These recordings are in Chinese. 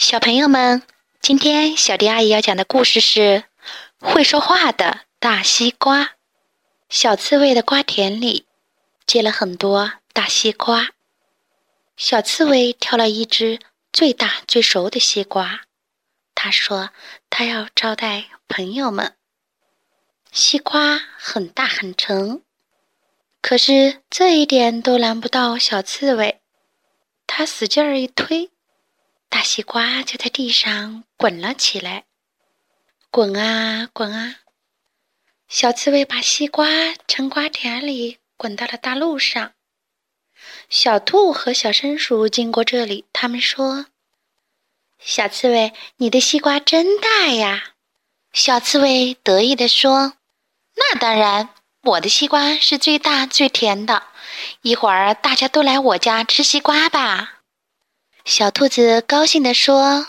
小朋友们，今天小迪阿姨要讲的故事是《会说话的大西瓜》。小刺猬的瓜田里结了很多大西瓜，小刺猬挑了一只最大最熟的西瓜。他说：“他要招待朋友们。”西瓜很大很沉，可是这一点都难不倒小刺猬。他使劲儿一推。大西瓜就在地上滚了起来，滚啊滚啊！小刺猬把西瓜从瓜田里滚到了大路上。小兔和小松鼠经过这里，他们说：“小刺猬，你的西瓜真大呀！”小刺猬得意地说：“那当然，我的西瓜是最大最甜的。一会儿大家都来我家吃西瓜吧。”小兔子高兴地说：“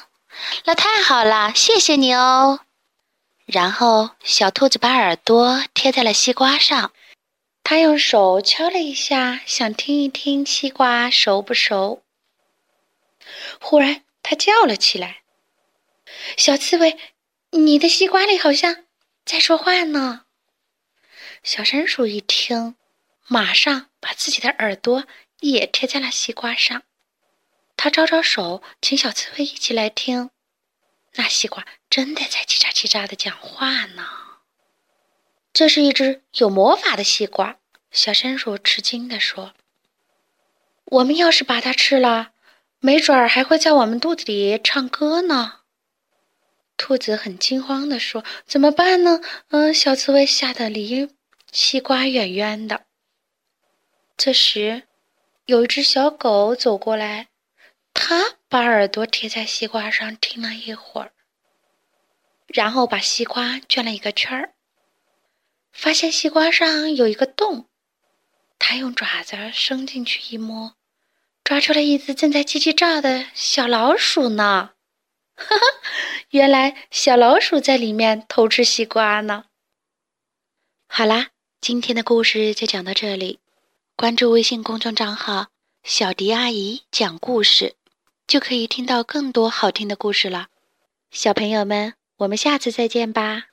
那太好了，谢谢你哦。”然后，小兔子把耳朵贴在了西瓜上，它用手敲了一下，想听一听西瓜熟不熟。忽然，它叫了起来：“小刺猬，你的西瓜里好像在说话呢！”小松鼠一听，马上把自己的耳朵也贴在了西瓜上。他招招手，请小刺猬一起来听。那西瓜真的在叽喳叽喳的讲话呢。这是一只有魔法的西瓜，小松鼠吃惊地说：“我们要是把它吃了，没准儿还会在我们肚子里唱歌呢。”兔子很惊慌地说：“怎么办呢？”嗯，小刺猬吓得离西瓜远远的。这时，有一只小狗走过来。他把耳朵贴在西瓜上听了一会儿，然后把西瓜圈了一个圈儿，发现西瓜上有一个洞。他用爪子伸进去一摸，抓出了一只正在叽叽喳的小老鼠呢。哈哈，原来小老鼠在里面偷吃西瓜呢。好啦，今天的故事就讲到这里。关注微信公众账号“小迪阿姨讲故事”。就可以听到更多好听的故事了，小朋友们，我们下次再见吧。